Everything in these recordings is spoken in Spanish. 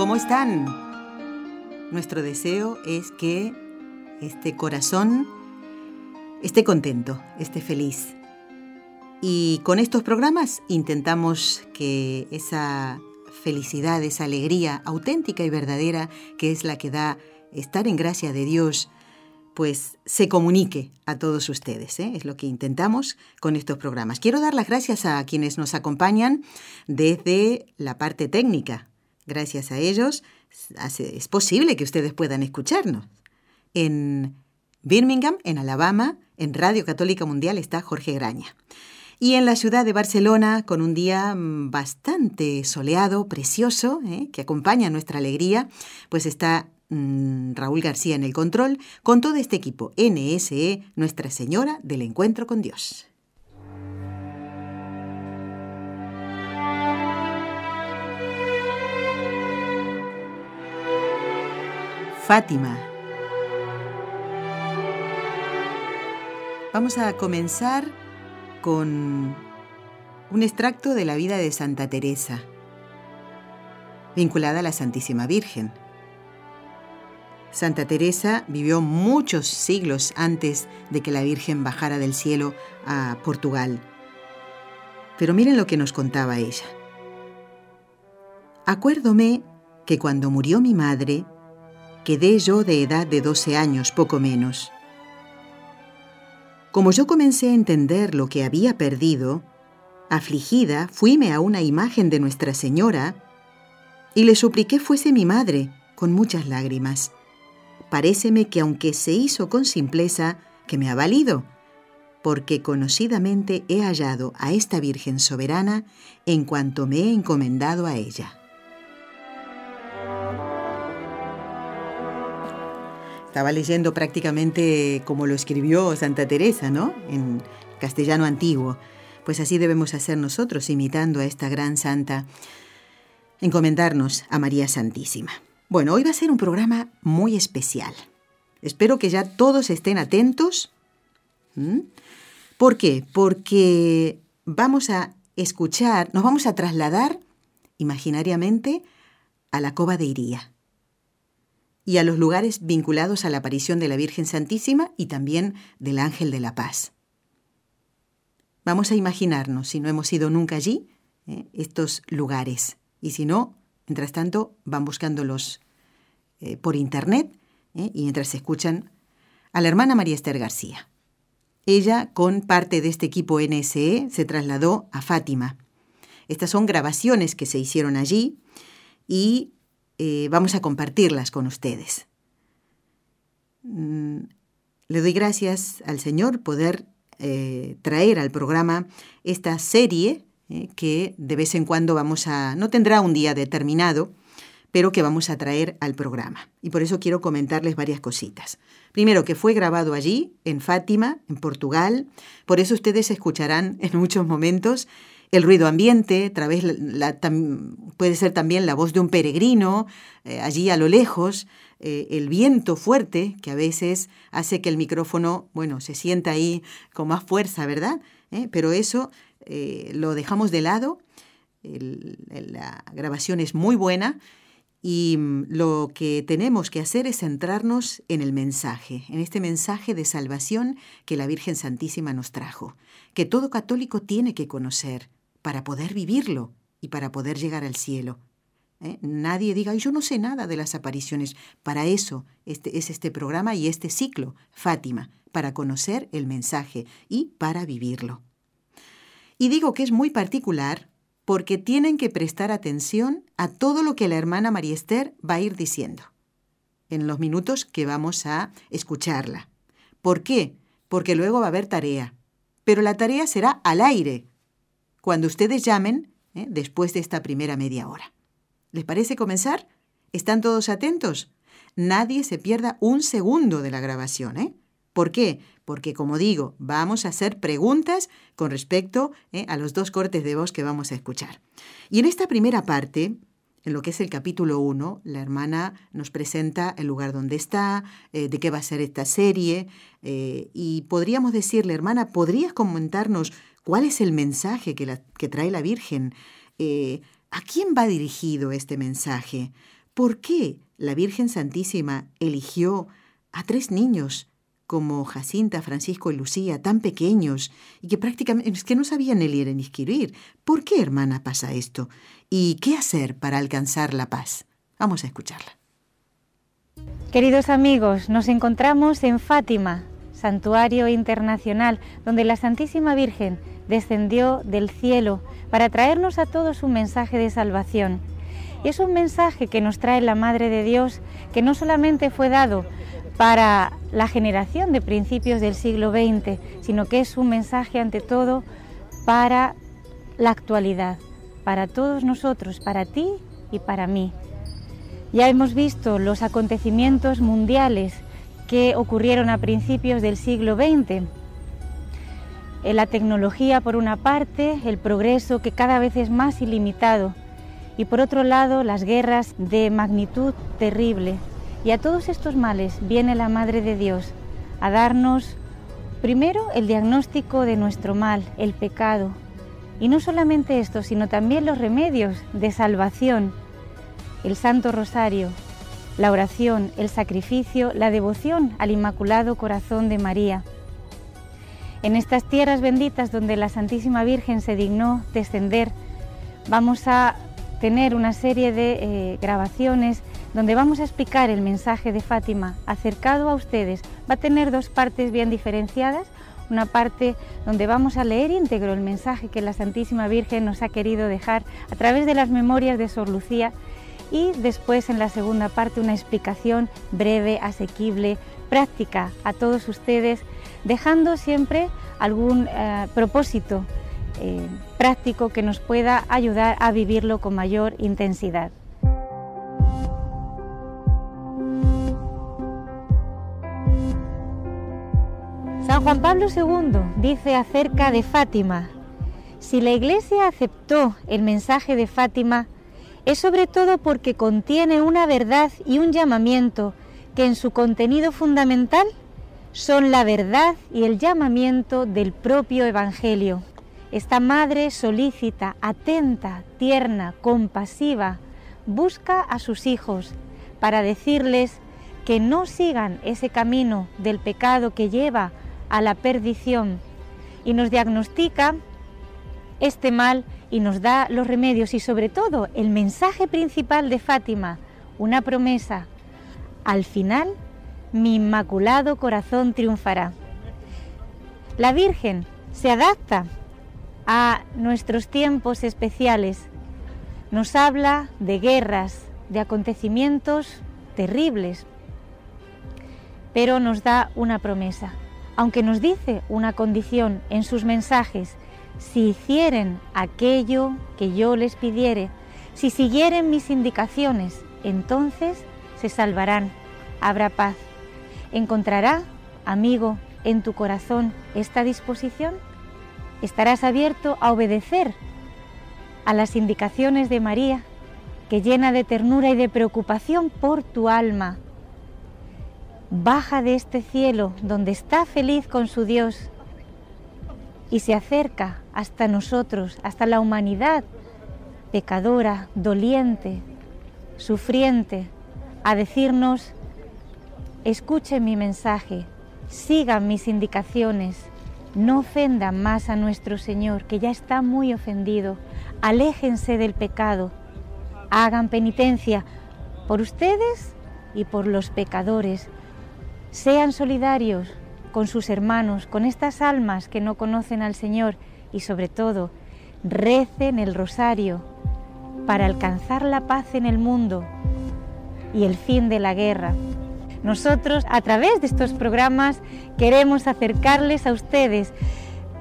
¿Cómo están? Nuestro deseo es que este corazón esté contento, esté feliz. Y con estos programas intentamos que esa felicidad, esa alegría auténtica y verdadera que es la que da estar en gracia de Dios, pues se comunique a todos ustedes. ¿eh? Es lo que intentamos con estos programas. Quiero dar las gracias a quienes nos acompañan desde la parte técnica. Gracias a ellos es posible que ustedes puedan escucharnos. En Birmingham, en Alabama, en Radio Católica Mundial está Jorge Graña. Y en la ciudad de Barcelona, con un día mm, bastante soleado, precioso, ¿eh? que acompaña nuestra alegría, pues está Mm, Raúl García en el control, con todo este equipo NSE, Nuestra Señora del Encuentro con Dios. Fátima. Vamos a comenzar con un extracto de la vida de Santa Teresa, vinculada a la Santísima Virgen. Santa Teresa vivió muchos siglos antes de que la Virgen bajara del cielo a Portugal. Pero miren lo que nos contaba ella. Acuérdome que cuando murió mi madre, quedé yo de edad de 12 años, poco menos. Como yo comencé a entender lo que había perdido, afligida, fuime a una imagen de Nuestra Señora y le supliqué fuese mi madre, con muchas lágrimas paréceme que aunque se hizo con simpleza, que me ha valido, porque conocidamente he hallado a esta Virgen soberana en cuanto me he encomendado a ella. Estaba leyendo prácticamente como lo escribió Santa Teresa, ¿no? En castellano antiguo. Pues así debemos hacer nosotros, imitando a esta gran santa, encomendarnos a María Santísima. Bueno, hoy va a ser un programa muy especial. Espero que ya todos estén atentos. ¿Mm? ¿Por qué? Porque vamos a escuchar, nos vamos a trasladar imaginariamente a la cova de Iría y a los lugares vinculados a la aparición de la Virgen Santísima y también del Ángel de la Paz. Vamos a imaginarnos, si no hemos ido nunca allí, ¿eh? estos lugares. Y si no, Mientras tanto, van buscándolos eh, por internet ¿eh? y mientras escuchan a la hermana María Esther García. Ella, con parte de este equipo NSE, se trasladó a Fátima. Estas son grabaciones que se hicieron allí y eh, vamos a compartirlas con ustedes. Mm, le doy gracias al Señor poder traer al programa esta serie eh, que de vez en cuando vamos a, no tendrá un día determinado, pero que vamos a traer al programa. Y por eso quiero comentarles varias cositas. Primero, que fue grabado allí, en Fátima, en Portugal. Por eso ustedes escucharán en muchos momentos el ruido ambiente, puede ser también la voz de un peregrino, eh, allí a lo lejos, eh, el viento fuerte que a veces hace que el micrófono, bueno, se sienta ahí con más fuerza, ¿verdad? Pero eso eh, lo dejamos de lado. la grabación es muy buena y mm, lo que tenemos que hacer es centrarnos en el mensaje, en este mensaje de salvación que la Virgen Santísima nos trajo, que todo católico tiene que conocer para poder vivirlo y para poder llegar al cielo. ¿eh? Nadie diga, yo no sé nada de las apariciones. Para eso este, es este programa y este ciclo, Fátima, para conocer el mensaje y para vivirlo. Y digo que es muy particular porque tienen que prestar atención a todo lo que la hermana María Esther va a ir diciendo en los minutos que vamos a escucharla. ¿Por qué? Porque luego va a haber tarea. Pero la tarea será al aire, cuando ustedes llamen ¿eh? después de esta primera media hora. ¿Les parece comenzar? ¿Están todos atentos? Nadie se pierda un segundo de la grabación, ¿eh? ¿Por qué? Porque, como digo, vamos a hacer preguntas con respecto ¿eh? a los dos cortes de voz que vamos a escuchar. Y en esta primera parte, en lo que es el capítulo 1, la hermana nos presenta el lugar donde está, eh, de qué va a ser esta serie, y podríamos decirle, hermana, ¿podrías comentarnos cuál es el mensaje que, trae la Virgen? ¿A quién va dirigido este mensaje? ¿Por qué la Virgen Santísima eligió a tres niños como Jacinta, Francisco y Lucía, tan pequeños y que prácticamente es que no sabían ni leer ni escribir. ¿Por qué, hermana, pasa esto? ¿Y qué hacer para alcanzar la paz? Vamos a escucharla. Queridos amigos, nos encontramos en Fátima, santuario internacional, donde la Santísima Virgen descendió del cielo para traernos a todos un mensaje de salvación. Y es un mensaje que nos trae la Madre de Dios, que no solamente fue dado para la generación de principios del siglo XX, sino que es un mensaje ante todo para la actualidad, para todos nosotros, para ti y para mí. Ya hemos visto los acontecimientos mundiales que ocurrieron a principios del siglo XX. La tecnología por una parte, el progreso que cada vez es más ilimitado y por otro lado las guerras de magnitud terrible y a todos estos males viene la Madre de Dios a darnos primero el diagnóstico de nuestro mal, el pecado. Y no solamente esto, sino también los remedios de salvación, el Santo Rosario, la oración, el sacrificio, la devoción al Inmaculado Corazón de María. En estas tierras benditas donde la Santísima Virgen se dignó descender, vamos a tener una serie de eh, grabaciones donde vamos a explicar el mensaje de Fátima acercado a ustedes. Va a tener dos partes bien diferenciadas. Una parte donde vamos a leer íntegro el mensaje que la Santísima Virgen nos ha querido dejar a través de las memorias de Sor Lucía y después en la segunda parte una explicación breve, asequible, práctica a todos ustedes, dejando siempre algún eh, propósito eh, práctico que nos pueda ayudar a vivirlo con mayor intensidad. San Juan Pablo II dice acerca de Fátima, si la Iglesia aceptó el mensaje de Fátima, es sobre todo porque contiene una verdad y un llamamiento que en su contenido fundamental son la verdad y el llamamiento del propio Evangelio. Esta madre solícita, atenta, tierna, compasiva, busca a sus hijos para decirles que no sigan ese camino del pecado que lleva a la perdición y nos diagnostica este mal y nos da los remedios y sobre todo el mensaje principal de Fátima, una promesa. Al final, mi inmaculado corazón triunfará. La Virgen se adapta a nuestros tiempos especiales. Nos habla de guerras, de acontecimientos terribles, pero nos da una promesa aunque nos dice una condición en sus mensajes, si hicieren aquello que yo les pidiere, si siguieren mis indicaciones, entonces se salvarán, habrá paz. ¿Encontrará, amigo, en tu corazón esta disposición? ¿Estarás abierto a obedecer a las indicaciones de María, que llena de ternura y de preocupación por tu alma, baja de este cielo donde está feliz con su Dios y se acerca hasta nosotros, hasta la humanidad pecadora, doliente, sufriente, a decirnos, escuchen mi mensaje, sigan mis indicaciones, no ofendan más a nuestro Señor, que ya está muy ofendido, aléjense del pecado, hagan penitencia por ustedes y por los pecadores, sean solidarios con sus hermanos, con estas almas que no conocen al Señor y sobre todo recen el rosario para alcanzar la paz en el mundo y el fin de la guerra. Nosotros a través de estos programas queremos acercarles a ustedes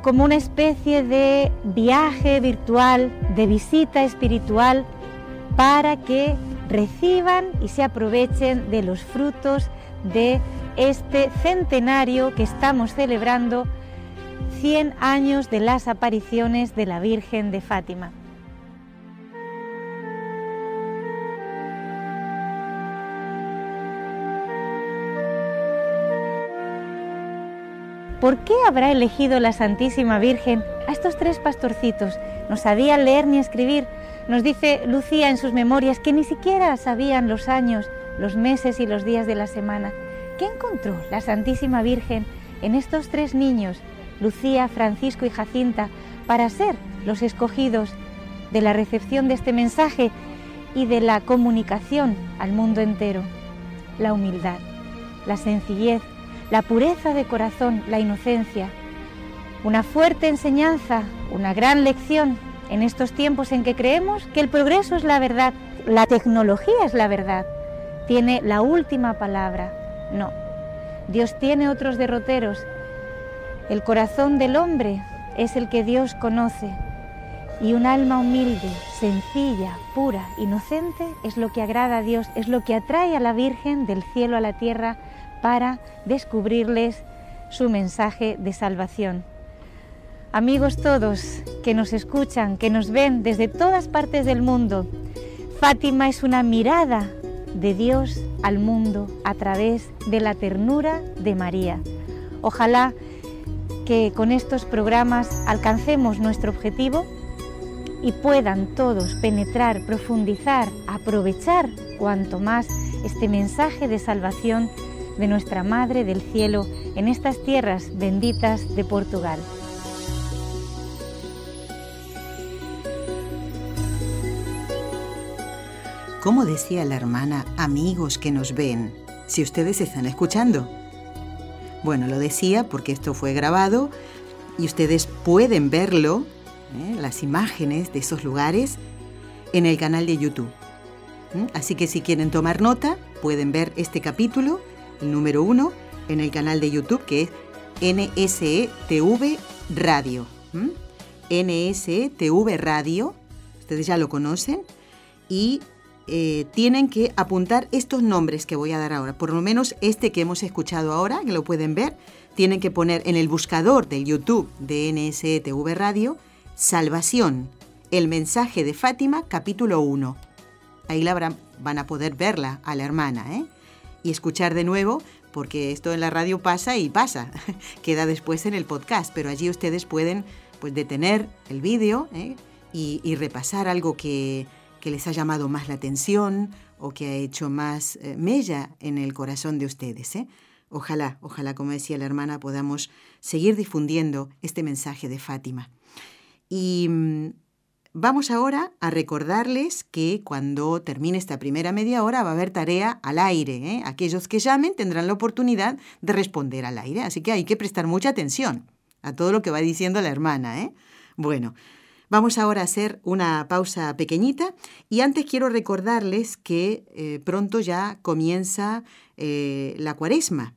como una especie de viaje virtual, de visita espiritual, para que reciban y se aprovechen de los frutos de este centenario que estamos celebrando, 100 años de las apariciones de la Virgen de Fátima. ¿Por qué habrá elegido la Santísima Virgen a estos tres pastorcitos? No sabían leer ni escribir. Nos dice Lucía en sus memorias que ni siquiera sabían los años, los meses y los días de la semana. ¿Qué encontró la Santísima Virgen en estos tres niños, Lucía, Francisco y Jacinta, para ser los escogidos de la recepción de este mensaje y de la comunicación al mundo entero? La humildad, la sencillez, la pureza de corazón, la inocencia. Una fuerte enseñanza, una gran lección en estos tiempos en que creemos que el progreso es la verdad, la tecnología es la verdad, tiene la última palabra. No, Dios tiene otros derroteros. El corazón del hombre es el que Dios conoce y un alma humilde, sencilla, pura, inocente es lo que agrada a Dios, es lo que atrae a la Virgen del cielo a la tierra para descubrirles su mensaje de salvación. Amigos todos que nos escuchan, que nos ven desde todas partes del mundo, Fátima es una mirada de Dios al mundo a través de la ternura de María. Ojalá que con estos programas alcancemos nuestro objetivo y puedan todos penetrar, profundizar, aprovechar cuanto más este mensaje de salvación de nuestra Madre del Cielo en estas tierras benditas de Portugal. ¿Cómo decía la hermana, amigos que nos ven, si ustedes están escuchando? Bueno, lo decía porque esto fue grabado y ustedes pueden verlo, ¿eh? las imágenes de esos lugares, en el canal de YouTube. ¿Mm? Así que si quieren tomar nota, pueden ver este capítulo el número uno, en el canal de YouTube que es NSETV Radio. NSETV Radio, ustedes ya lo conocen, y eh, tienen que apuntar estos nombres que voy a dar ahora. Por lo menos este que hemos escuchado ahora, que lo pueden ver, tienen que poner en el buscador del YouTube de NSETV Radio, Salvación, el mensaje de Fátima, capítulo 1. Ahí van a poder verla a la hermana, ¿eh? y escuchar de nuevo, porque esto en la radio pasa y pasa, queda después en el podcast, pero allí ustedes pueden pues, detener el vídeo ¿eh? y, repasar algo que, les ha llamado más la atención o que ha hecho más eh, mella en el corazón de ustedes. ¿eh? Ojalá, ojalá, como decía la hermana, podamos seguir difundiendo este mensaje de Fátima. Y mm, Vamos ahora a recordarles que cuando termine esta primera media hora va a haber tarea al aire. ¿eh? Aquellos que llamen tendrán la oportunidad de responder al aire, así que hay que prestar mucha atención a todo lo que va diciendo la hermana. ¿eh? Bueno, vamos ahora a hacer una pausa pequeñita y antes quiero recordarles que eh, pronto ya comienza eh, la cuaresma,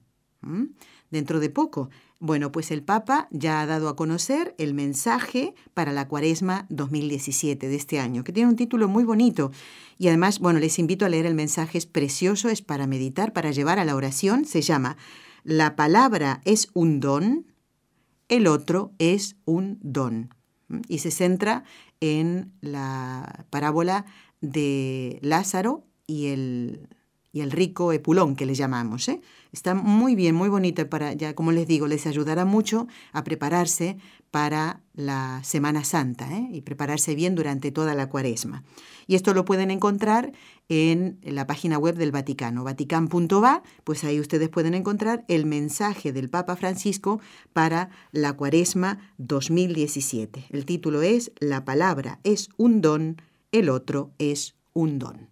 dentro de poco. Bueno, pues el Papa ya ha dado a conocer el mensaje para la Cuaresma 2017 de este año, que tiene un título muy bonito. Y además, bueno, les invito a leer el mensaje, es precioso, es para meditar, para llevar a la oración. Se llama La palabra es un don, el otro es un don. Y se centra en la parábola de Lázaro y el, y el rico Epulón, que le llamamos. ¿eh? Está muy bien, muy bonito para, ya como les digo, les ayudará mucho a prepararse para la Semana Santa ¿eh? y prepararse bien durante toda la cuaresma. Y esto lo pueden encontrar en la página web del Vaticano, vatican.va, pues ahí ustedes pueden encontrar el mensaje del Papa Francisco para la cuaresma 2017. El título es La palabra es un don, el otro es un don.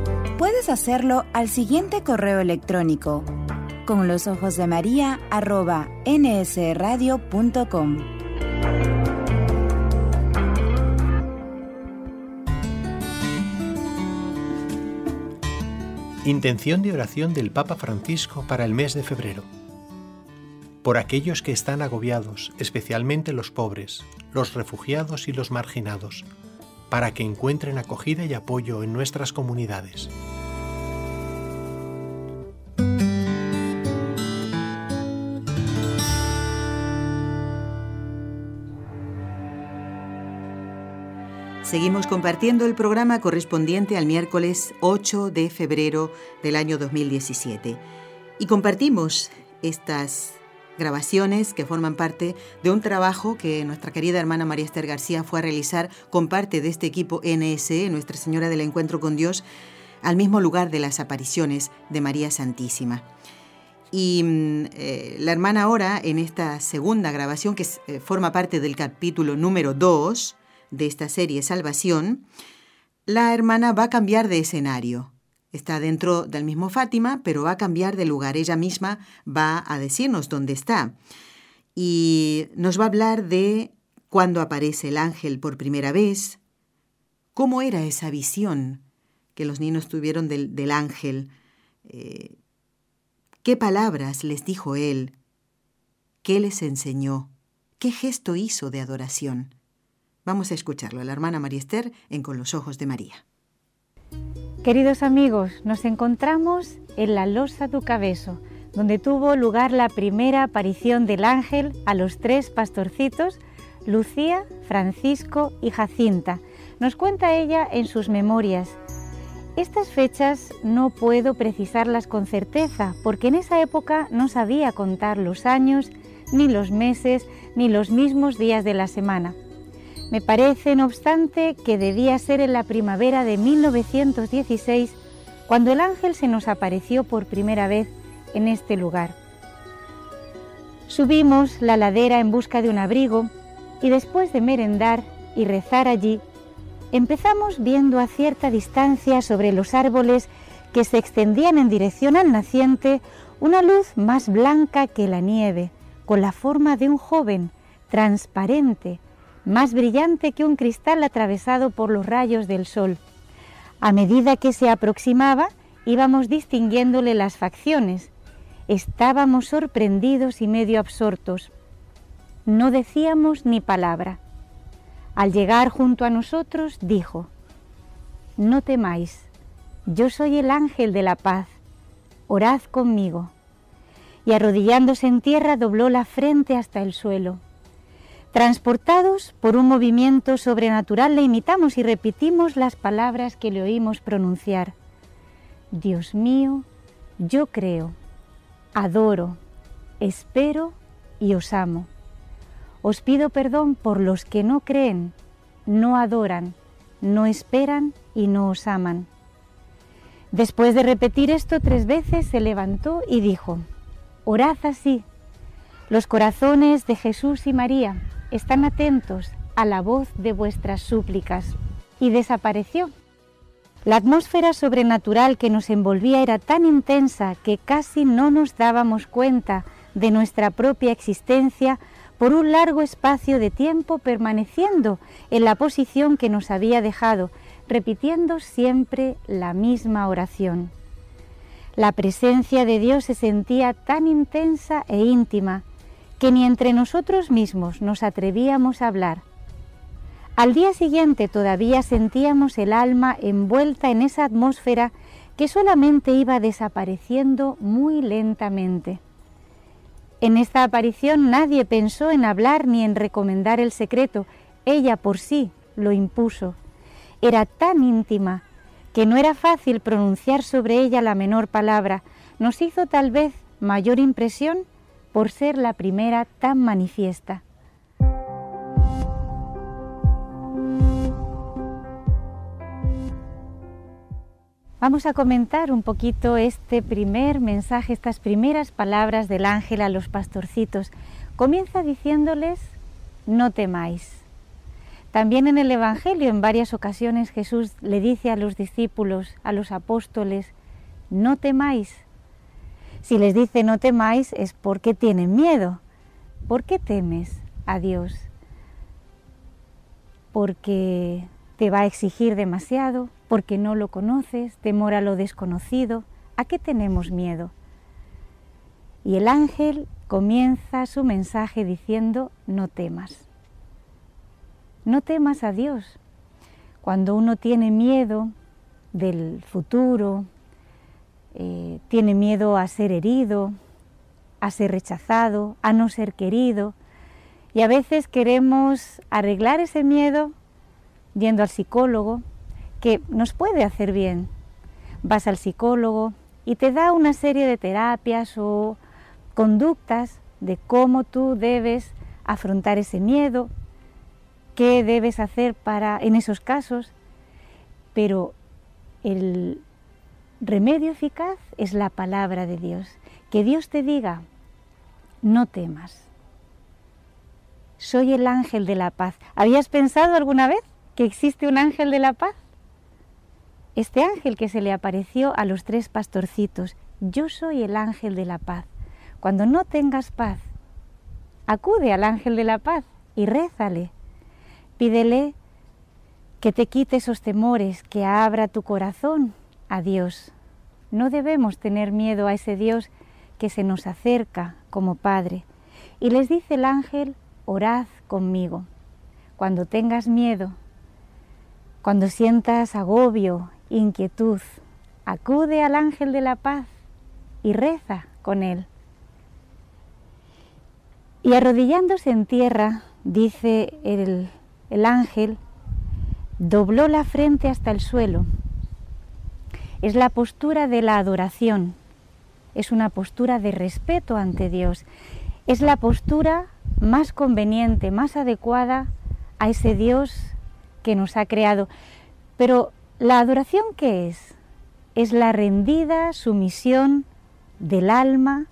Puedes hacerlo al siguiente correo electrónico con los ojos de María arroba nsradio.com. Intención de oración del Papa Francisco para el mes de febrero. Por aquellos que están agobiados, especialmente los pobres, los refugiados y los marginados, para que encuentren acogida y apoyo en nuestras comunidades. Seguimos compartiendo el programa correspondiente al miércoles 8 de febrero del año 2017 y compartimos estas grabaciones que forman parte de un trabajo que nuestra querida hermana María Esther García fue a realizar con parte de este equipo NSE, Nuestra Señora del Encuentro con Dios, al mismo lugar de las apariciones de María Santísima. Y mm, eh, la hermana ahora, en esta segunda grabación, que eh, forma parte del capítulo número 2, de esta serie Salvación, la hermana va a cambiar de escenario. Está dentro del mismo Fátima, pero va a cambiar de lugar. Ella misma va a decirnos dónde está. Y nos va a hablar de cuándo aparece el ángel por primera vez, cómo era esa visión que los niños tuvieron del, ángel, eh, qué palabras les dijo él, qué les enseñó, qué gesto hizo de adoración. Vamos a escucharlo, la hermana María Esther en Con los Ojos de María. Queridos amigos, nos encontramos en la Losa du Cabezo, donde tuvo lugar la primera aparición del ángel a los tres pastorcitos, Lucía, Francisco y Jacinta. Nos cuenta ella en sus memorias. Estas fechas no puedo precisarlas con certeza, porque en esa época no sabía contar los años, ni los meses, ni los mismos días de la semana. Me parece, no obstante, que debía ser en la primavera de 1916 cuando el ángel se nos apareció por primera vez en este lugar. Subimos la ladera en busca de un abrigo y después de merendar y rezar allí, empezamos viendo a cierta distancia sobre los árboles que se extendían en dirección al naciente una luz más blanca que la nieve, con la forma de un joven, transparente, más brillante que un cristal atravesado por los rayos del sol. A medida que se aproximaba, íbamos distinguiéndole las facciones. Estábamos sorprendidos y medio absortos. No decíamos ni palabra. Al llegar junto a nosotros, dijo, No temáis, yo soy el ángel de la paz, orad conmigo. Y arrodillándose en tierra dobló la frente hasta el suelo. Transportados por un movimiento sobrenatural le imitamos y repetimos las palabras que le oímos pronunciar. Dios mío, yo creo, adoro, espero y os amo. Os pido perdón por los que no creen, no adoran, no esperan y no os aman. Después de repetir esto tres veces, se levantó y dijo, Orad así, los corazones de Jesús y María, están atentos a la voz de vuestras súplicas. Y desapareció. La atmósfera sobrenatural que nos envolvía era tan intensa que casi no nos dábamos cuenta de nuestra propia existencia por un largo espacio de tiempo permaneciendo en la posición que nos había dejado, repitiendo siempre la misma oración. La presencia de Dios se sentía tan intensa e íntima que ni entre nosotros mismos nos atrevíamos a hablar. Al día siguiente todavía sentíamos el alma envuelta en esa atmósfera que solamente iba desapareciendo muy lentamente. En esta aparición nadie pensó en hablar ni en recomendar el secreto, ella por sí lo impuso. Era tan íntima que no era fácil pronunciar sobre ella la menor palabra. Nos hizo tal vez mayor impresión por ser la primera tan manifiesta. Vamos a comentar un poquito este primer mensaje, estas primeras palabras del ángel a los pastorcitos. Comienza diciéndoles, no temáis. También en el Evangelio en varias ocasiones Jesús le dice a los discípulos, a los apóstoles, no temáis. Si les dice no temáis es porque tienen miedo. ¿Por qué temes a Dios? Porque te va a exigir demasiado, porque no lo conoces, temor a lo desconocido. ¿A qué tenemos miedo? Y el ángel comienza su mensaje diciendo, no temas. No temas a Dios. Cuando uno tiene miedo del futuro, eh, tiene miedo a ser herido, a ser rechazado, a no ser querido, y a veces queremos arreglar ese miedo yendo al psicólogo, que nos puede hacer bien. Vas al psicólogo y te da una serie de terapias o conductas de cómo tú debes afrontar ese miedo, qué debes hacer para en esos casos, pero el remedio eficaz es la palabra de Dios. Que Dios te diga, no temas. Soy el ángel de la paz. ¿Habías pensado alguna vez que existe un ángel de la paz? Este ángel que se le apareció a los tres pastorcitos, yo soy el ángel de la paz. Cuando no tengas paz, acude al ángel de la paz y rézale. Pídele que te quite esos temores, que abra tu corazón a Dios. No debemos tener miedo a ese Dios que se nos acerca como Padre. Y les dice el ángel, orad conmigo. Cuando tengas miedo, cuando sientas agobio, inquietud, acude al ángel de la paz y reza con él. Y arrodillándose en tierra, dice el el ángel dobló la frente hasta el suelo. Es la postura de la adoración, es una postura de respeto ante Dios, es la postura más conveniente, más adecuada a ese Dios que nos ha creado. Pero la adoración qué es? Es la rendida sumisión del alma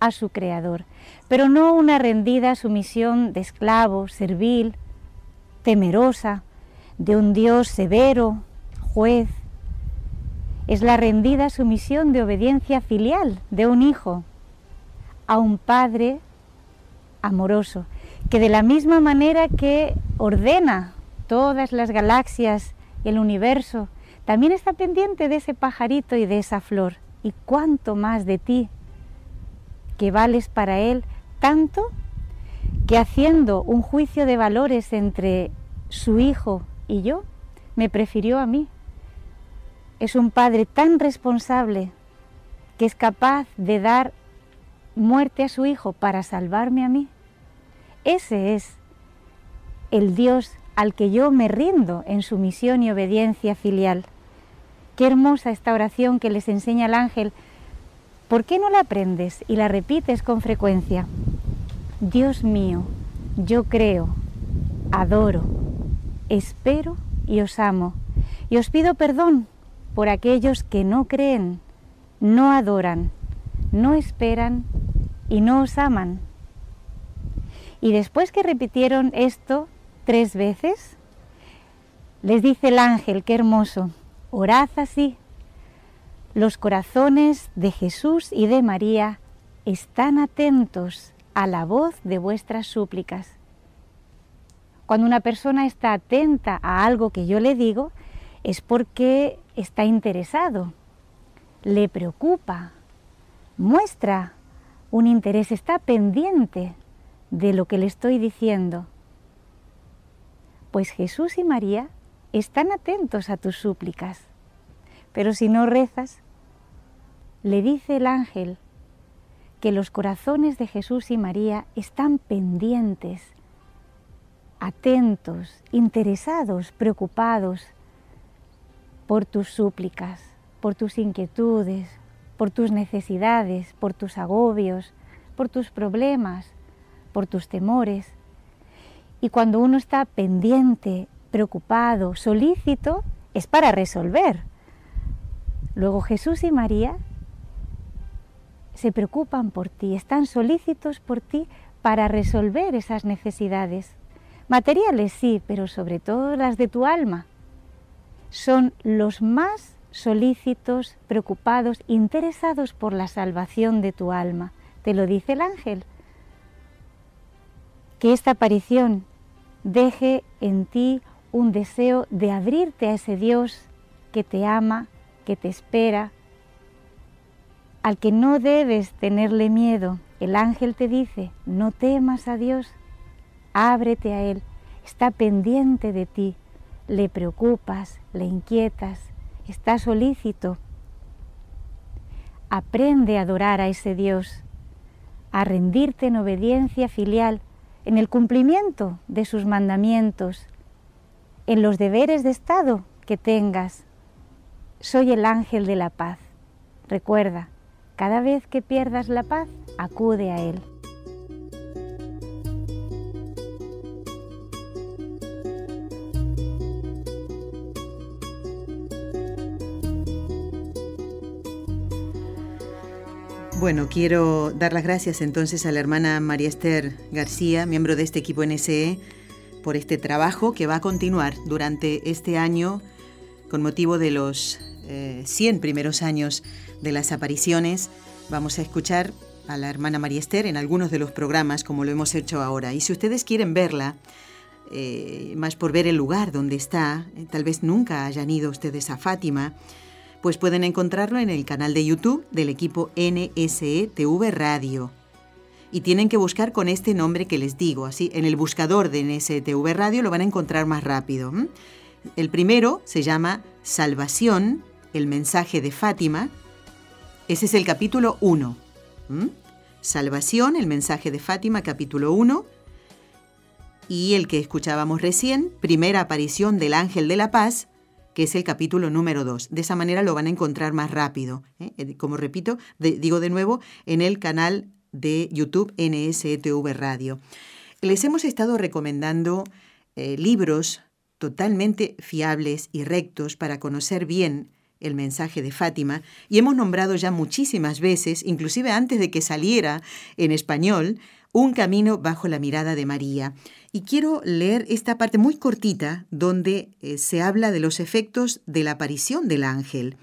a su creador, pero no una rendida sumisión de esclavo, servil, temerosa de un Dios severo, juez. Es la rendida sumisión de obediencia filial de un hijo a un padre amoroso, que de la misma manera que ordena todas las galaxias y el universo, también está pendiente de ese pajarito y de esa flor. Y cuánto más de ti, que vales para él tanto que haciendo un juicio de valores entre su hijo y yo, me prefirió a mí. Es un padre tan responsable que es capaz de dar muerte a su hijo para salvarme a mí. Ese es el Dios al que yo me rindo en su misión y obediencia filial. Qué hermosa esta oración que les enseña el ángel. ¿Por qué no la aprendes y la repites con frecuencia? Dios mío, yo creo, adoro, espero y os amo. Y os pido perdón por aquellos que no creen, no adoran, no esperan y no os aman. Y después que repitieron esto tres veces, les dice el ángel, qué hermoso, orad así. Los corazones de Jesús y de María están atentos a la voz de vuestras súplicas. Cuando una persona está atenta a algo que yo le digo, es porque está interesado, le preocupa, muestra un interés, está pendiente de lo que le estoy diciendo. Pues Jesús y María están atentos a tus súplicas, pero si no rezas, le dice el ángel, que los corazones de Jesús y María están pendientes, atentos, interesados, preocupados por tus súplicas, por tus inquietudes, por tus necesidades, por tus agobios, por tus problemas, por tus temores. Y cuando uno está pendiente, preocupado, solícito, es para resolver. Luego Jesús y María se preocupan por ti, están solícitos por ti para resolver esas necesidades, Materiales sí, pero sobre todo las de tu alma. Son los más solícitos, preocupados, interesados por la salvación de tu alma. Te lo dice el ángel. Que esta aparición deje en ti un deseo de abrirte a ese Dios que te ama, que te espera, al que no debes tenerle miedo. El ángel te dice, no temas a Dios, ábrete a Él, está pendiente de ti, le preocupas, le inquietas, está solícito. Aprende a adorar a ese Dios, a rendirte en obediencia filial, en el cumplimiento de sus mandamientos, en los deberes de Estado que tengas. Soy el ángel de la paz. Recuerda, cada vez que pierdas la paz, acude a Él. Bueno, quiero dar las gracias entonces a la hermana María Esther García, miembro de este equipo NSE, por este trabajo que va a continuar durante este año con motivo de los 100 eh, primeros años de las apariciones. Vamos a escuchar a la hermana María Esther en algunos de los programas como lo hemos hecho ahora. Y si ustedes quieren verla, eh, más por ver el lugar donde está, eh, tal vez nunca hayan ido ustedes a Fátima, pues pueden encontrarlo en el canal de YouTube del equipo NSE TV Radio. Y tienen que buscar con este nombre que les digo, así en el buscador de NSE TV Radio lo van a encontrar más rápido. El primero se llama Salvación, el mensaje de Fátima. Ese es el capítulo 1. Salvación, el mensaje de Fátima, capítulo 1. Y el que escuchábamos recién, primera aparición del ángel de la paz, que es el capítulo número 2. De esa manera lo van a encontrar más rápido. ¿eh? Eh, como repito, digo de nuevo, en el canal de YouTube NSTV Radio. Les hemos estado recomendando eh, libros totalmente fiables y rectos para conocer bien el mensaje de Fátima y hemos nombrado ya muchísimas veces, inclusive antes de que saliera en español, Un camino bajo la mirada de María. Y quiero leer esta parte muy cortita donde eh, se habla de los efectos de la aparición del ángel.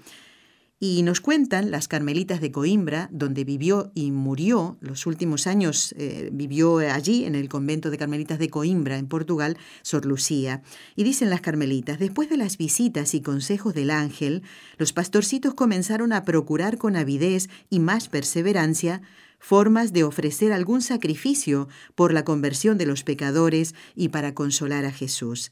Y nos cuentan las carmelitas de Coimbra, donde vivió y murió, los últimos años eh, vivió allí, en el convento de carmelitas de Coimbra, en Portugal, Sor Lucía. Y dicen las carmelitas, después de las visitas y consejos del ángel, los pastorcitos comenzaron a procurar con avidez y más perseverancia formas de ofrecer algún sacrificio por la conversión de los pecadores y para consolar a Jesús.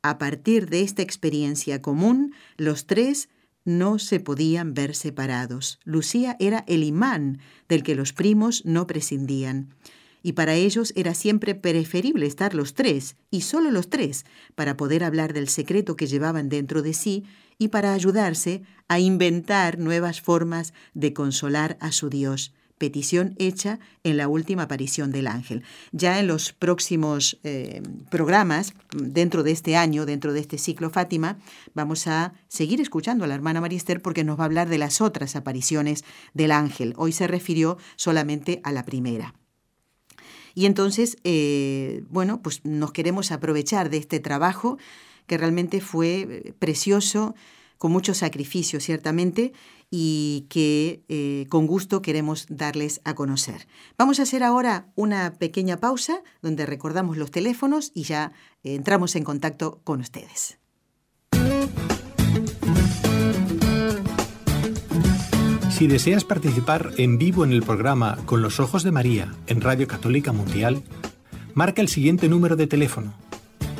A partir de esta experiencia común, los tres no se podían ver separados. Lucía era el imán del que los primos no prescindían. Y para ellos era siempre preferible estar los tres, y solo los tres, para poder hablar del secreto que llevaban dentro de sí y para ayudarse a inventar nuevas formas de consolar a su Dios petición hecha en la última aparición del ángel. Ya en los próximos eh, programas, dentro de este año, dentro de este ciclo Fátima, vamos a seguir escuchando a la hermana María Esther porque nos va a hablar de las otras apariciones del ángel. Hoy se refirió solamente a la primera. Y entonces, eh, bueno, pues nos queremos aprovechar de este trabajo que realmente fue eh, precioso, con mucho sacrificio, ciertamente, y que eh, con gusto queremos darles a conocer. Vamos a hacer ahora una pequeña pausa donde recordamos los teléfonos y ya eh, entramos en contacto con ustedes. Si deseas participar en vivo en el programa Con los Ojos de María en Radio Católica Mundial, marca el siguiente número de teléfono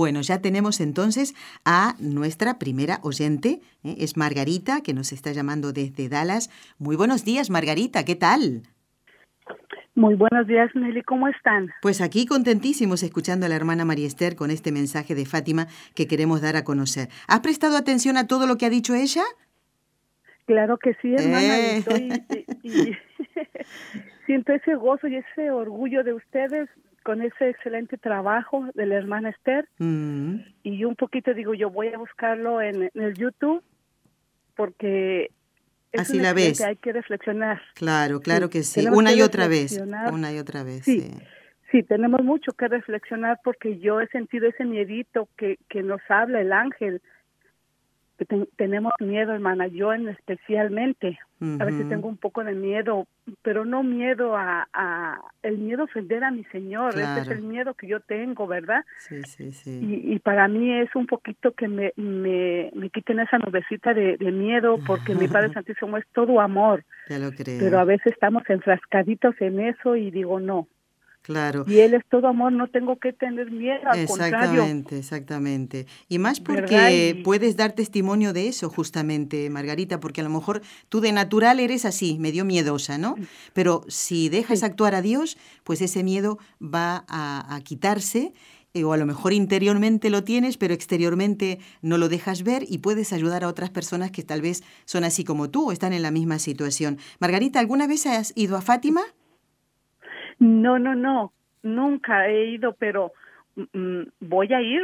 Bueno, ya tenemos entonces a nuestra primera oyente, ¿eh? es Margarita, que nos está llamando desde Dallas. Muy buenos días, Margarita, ¿qué tal? Muy buenos días, Nelly, ¿cómo están? Pues aquí contentísimos escuchando a la hermana María Esther con este mensaje de Fátima que queremos dar a conocer. ¿Has prestado atención a todo lo que ha dicho ella? Claro que sí, hermana. Eh. Y, siento ese gozo y ese orgullo de ustedes con ese excelente trabajo de la hermana Esther. Mm. Y un poquito digo, yo voy a buscarlo en, el YouTube porque Así la ves. Hay que reflexionar. Claro, claro que sí. Una y otra vez. Una y otra vez. Sí. sí. tenemos mucho que reflexionar porque yo he sentido ese miedito que, que nos habla el ángel tenemos miedo, hermana, yo en especialmente. A veces tengo un poco de miedo, pero no miedo a, el miedo a ofender a mi Señor. Ese es el miedo que yo tengo, ¿verdad? Sí, sí, sí. Y, para mí es un poquito que me, me, me quiten esa nubecita de, miedo, porque mi Padre Santísimo es todo amor. Ya lo creo. Pero a veces estamos enfrascaditos en eso y digo, no, Claro. Y Él es todo amor, no tengo que tener miedo, al exactamente, Exactamente, Y más porque puedes dar testimonio de eso, justamente, Margarita, porque a lo mejor tú de natural eres así, medio miedosa, ¿no? Pero si dejas actuar a Dios, pues ese miedo va a, quitarse eh, o a lo mejor interiormente lo tienes, pero exteriormente no lo dejas ver y puedes ayudar a otras personas que tal vez son así como tú o están en la misma situación. Margarita, ¿alguna vez has ido a Fátima? No, no, no, nunca he ido, pero mm, voy a ir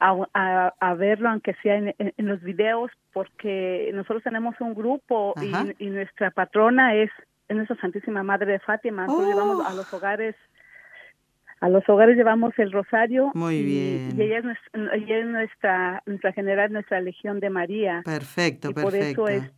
a, a, verlo, aunque sea en, los videos, porque nosotros tenemos un grupo y, nuestra patrona es, nuestra Santísima Madre de Fátima. Entonces llevamos a los oh. hogares a los hogares llevamos el rosario muy bien y, ella es nuestra, ella es nuestra nuestra general nuestra legión de María perfecto perfecto por eso es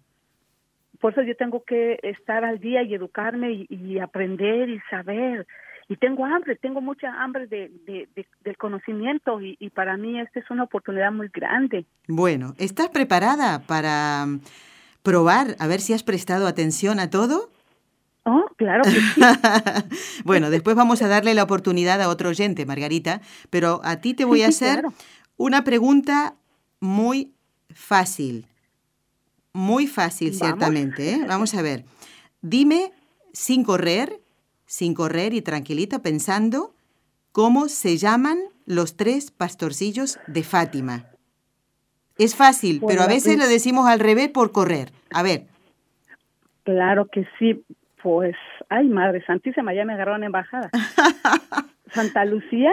por eso yo tengo que estar al día y educarme y, aprender y saber. Y tengo hambre, tengo mucha hambre de, del conocimiento y, para mí esta es una oportunidad muy grande. Bueno, ¿estás preparada para mm, probar a ver si has prestado atención a todo? Oh, claro que sí. bueno, después vamos a darle la oportunidad a otro oyente, Margarita, pero a ti te voy a hacer una pregunta muy fácil. Muy fácil, ciertamente. ¿eh? Vamos a ver. Dime, sin correr, sin correr y tranquilita, pensando, ¿cómo se llaman los tres pastorcillos de Fátima? Es fácil, pero a veces lo decimos al revés por correr. A ver. Claro que sí. Pues, ay, Madre Santísima, ya me agarraron en embajada. Santa Lucía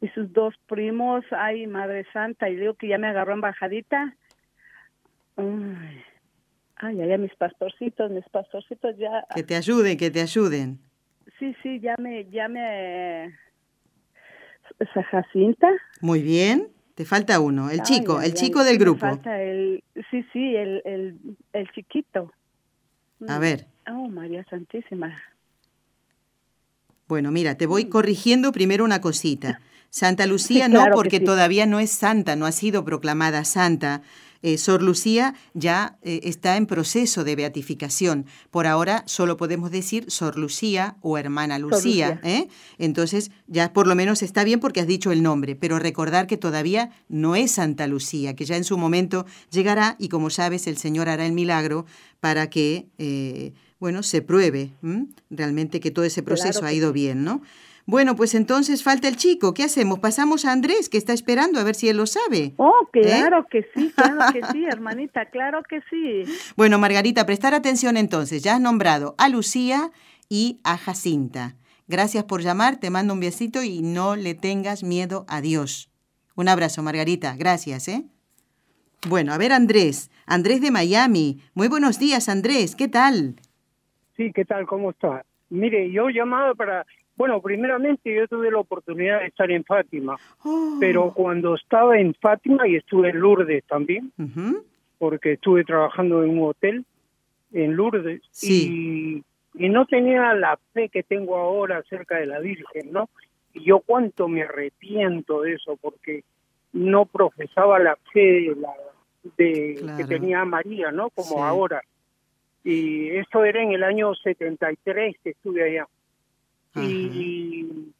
y sus dos primos, ay, Madre Santa, y digo que ya me agarró embajadita. Ay, ay, ay, mis pastorcitos, mis pastorcitos ya. Que te ayuden, que te ayuden. Sí, sí, ya me, ya me. Jacinta. Muy bien. Te falta uno, el chico, el chico del grupo. falta el, sí, sí, el, el, el chiquito. A ver. Oh, María Santísima. Bueno, mira, te voy mm. corrigiendo primero una cosita. Santa Lucía no, porque todavía no es santa, no ha sido proclamada santa. Eh, Sor Lucía ya eh, está en proceso de beatificación. Por ahora solo podemos decir Sor Lucía o hermana Lucía. ¿eh? Entonces ya por lo menos está bien porque has dicho el nombre, pero recordar que todavía no es Santa Lucía, que ya en su momento llegará y como sabes el Señor hará el milagro para que, bueno, se pruebe realmente que todo ese proceso ha ido bien, ¿no? Bueno, pues entonces falta el chico. ¿Qué hacemos? Pasamos a Andrés, que está esperando a ver si él lo sabe. Oh, ¿Eh? claro que sí, claro que sí, hermanita, claro que sí. Bueno, Margarita, prestar atención entonces. Ya has nombrado a Lucía y a Jacinta. Gracias por llamar, te mando un besito y no le tengas miedo a Dios. Un abrazo, Margarita. Gracias, ¿eh? Bueno, a ver, Andrés. Andrés de Miami. Muy buenos días, Andrés. ¿Qué tal? Sí, ¿qué tal? ¿Cómo está? Mire, yo llamaba para bueno, primeramente yo tuve la oportunidad de estar en Fátima, oh. pero cuando estaba en Fátima y estuve en Lourdes también, porque estuve trabajando en un hotel en Lourdes y, y no tenía la fe que tengo ahora acerca de la Virgen, ¿no? Y yo cuánto me arrepiento de eso, porque no profesaba la fe de, que tenía María, ¿no? Como ahora. Y eso era en el año 73 que estuve allá. Y,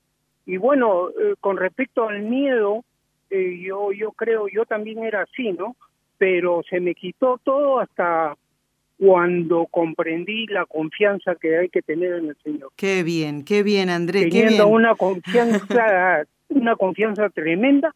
y, bueno, eh, con respecto al miedo, eh, yo, yo creo, yo también era así, ¿no? Pero se me quitó todo hasta cuando comprendí la confianza que hay que tener en el Señor. Qué bien, qué bien, Andrés. Teniendo qué bien. una confianza, una confianza tremenda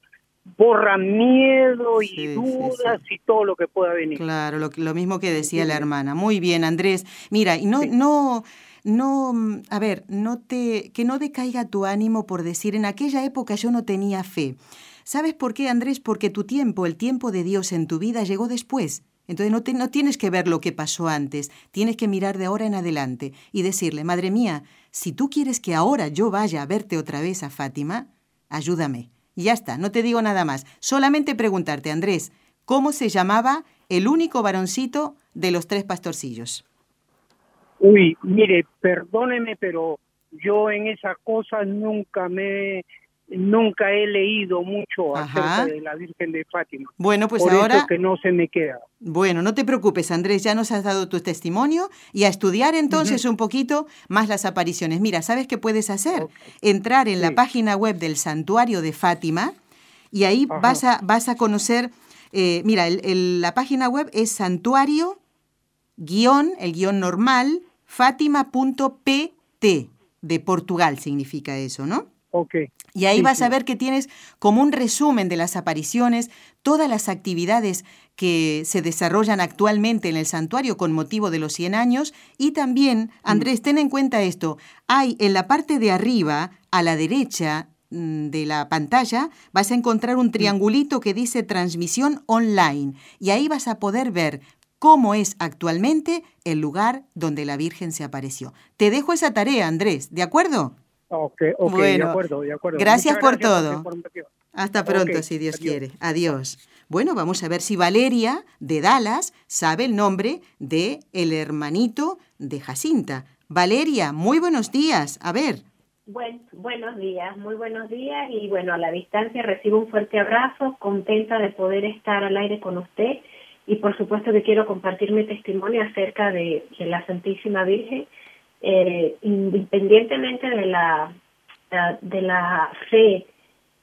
borra miedo y dudas y todo lo que pueda venir. Claro, lo, lo mismo que decía la hermana. Muy bien, Andrés. Mira, y no, no, no, a ver, no te, que no decaiga tu ánimo por decir, en aquella época yo no tenía fe. ¿Sabes por qué, Andrés? Porque tu tiempo, el tiempo de Dios en tu vida llegó después. Entonces no, no tienes que ver lo que pasó antes, tienes que mirar de ahora en adelante y decirle, Madre mía, si tú quieres que ahora yo vaya a verte otra vez a Fátima, ayúdame. Y ya está, no te digo nada más. Solamente preguntarte, Andrés, ¿cómo se llamaba el único varoncito de los tres pastorcillos? Uy, mire, perdóneme, pero yo en esa cosa nunca me nunca he leído mucho acerca de la Virgen de Fátima. Bueno, pues ahora que no se me queda. Bueno, no te preocupes, Andrés, ya nos has dado tu testimonio y a estudiar entonces un poquito más las apariciones. Mira, ¿sabes qué puedes hacer? Entrar en la página web del Santuario de Fátima y ahí vas a vas a conocer eh, mira, la página web es santuario guion, el guion normal, fátima.pt, de Portugal significa eso, ¿no? Ok. Y ahí vas a ver que tienes como un resumen de las apariciones, todas las actividades que se desarrollan actualmente en el santuario con motivo de los 100 años. Y también, Andrés, ten en cuenta esto, hay en la parte de arriba, a la derecha mm, de la pantalla, vas a encontrar un triangulito que dice transmisión online. Y ahí vas a poder ver cómo es actualmente el lugar donde la Virgen se apareció. Te dejo esa tarea, Andrés, ¿de acuerdo? Ok, ok, de acuerdo, de acuerdo. Gracias por todo. Hasta pronto, si Dios quiere. Adiós. Bueno, vamos a ver si Valeria de Dallas sabe el nombre de el hermanito de Jacinta. Valeria, muy buenos días. A ver. buenos días, muy buenos días y bueno, a la distancia recibo un fuerte abrazo, contenta de poder estar al aire con usted y por supuesto que quiero compartir mi testimonio acerca de, la Santísima Virgen, eh, independientemente de la, de la fe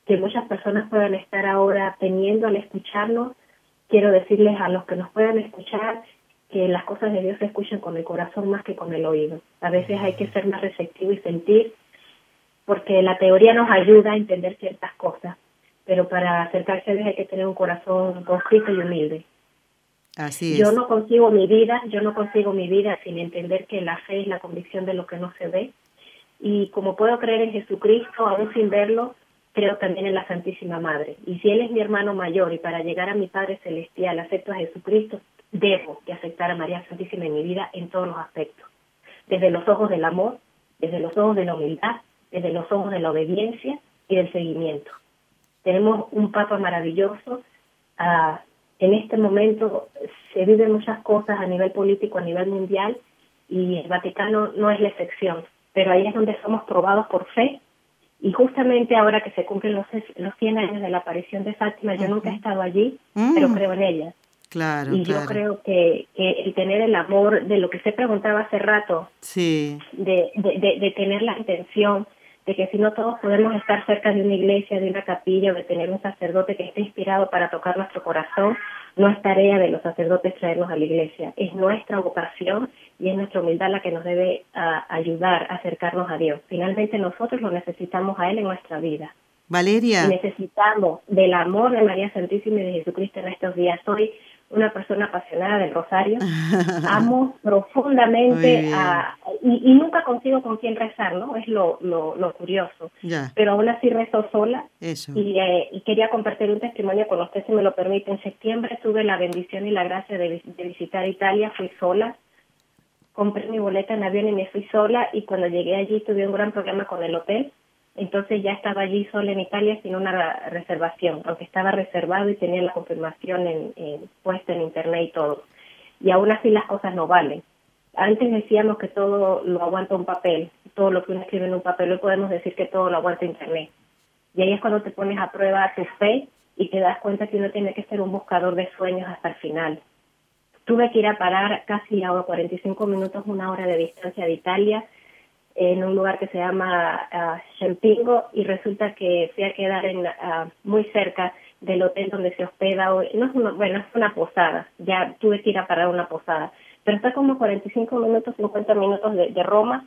que muchas personas puedan estar ahora teniendo al escucharnos, quiero decirles a los que nos puedan escuchar que las cosas de Dios se escuchan con el corazón más que con el oído. A veces hay que ser más receptivo y sentir, porque la teoría nos ayuda a entender ciertas cosas, pero para acercarse a Dios hay que tener un corazón constrito y humilde. Yo no consigo mi vida, yo no consigo mi vida sin entender que la fe es la convicción de lo que no se ve. Y como puedo creer en Jesucristo, aún sin verlo, creo también en la Santísima Madre. Y si Él es mi hermano mayor y para llegar a mi Padre Celestial acepto a Jesucristo, debo de aceptar a María Santísima en mi vida en todos los aspectos. Desde los ojos del amor, desde los ojos de la humildad, desde los ojos de la obediencia y del seguimiento. Tenemos un Papa maravilloso, en este momento se viven muchas cosas a nivel político, a nivel mundial, y el Vaticano no es la excepción, pero ahí es donde somos probados por fe. Y justamente ahora que se cumplen los, los 100 años de la aparición de Fátima, yo nunca he estado allí, pero mm. creo en ella. Claro, y yo creo que, que, el tener el amor de lo que se preguntaba hace rato, sí. de, de, de tener la intención de que si no todos podemos estar cerca de una iglesia, de una capilla o de tener un sacerdote que esté inspirado para tocar nuestro corazón, no es tarea de los sacerdotes traernos a la iglesia, es nuestra vocación y es nuestra humildad la que nos debe ayudar a acercarnos a Dios. Finalmente nosotros lo necesitamos a Él en nuestra vida. Valeria. necesitamos del amor de María Santísima y de Jesucristo en estos días. Hoy una persona apasionada del rosario. Amo profundamente a, y, nunca consigo con quién rezar, ¿no? Es lo, lo, curioso. Pero aún así rezo sola. Y, eh, y, quería compartir un testimonio con usted, si me lo permite. En septiembre tuve la bendición y la gracia de, de visitar Italia, fui sola. Compré mi boleta en avión y me fui sola y cuando llegué allí tuve un gran problema con el hotel entonces ya estaba allí sola en Italia sin una reservación, aunque estaba reservado y tenía la confirmación en, puesta en internet y todo. Y aún así las cosas no valen. Antes decíamos que todo lo aguanta un papel, todo lo que uno escribe en un papel, hoy podemos decir que todo lo aguanta internet. Y ahí es cuando te pones a prueba tu fe y te das cuenta que uno tiene que ser un buscador de sueños hasta el final. Tuve que ir a parar casi a 45 minutos, una hora de distancia de Italia, en un lugar que se llama uh, y resulta que fui a quedar en, ah, muy cerca del hotel donde se hospeda hoy. No es una, bueno, es una posada, ya tuve que ir a parar una posada, pero está como 45 minutos, 50 minutos de, Roma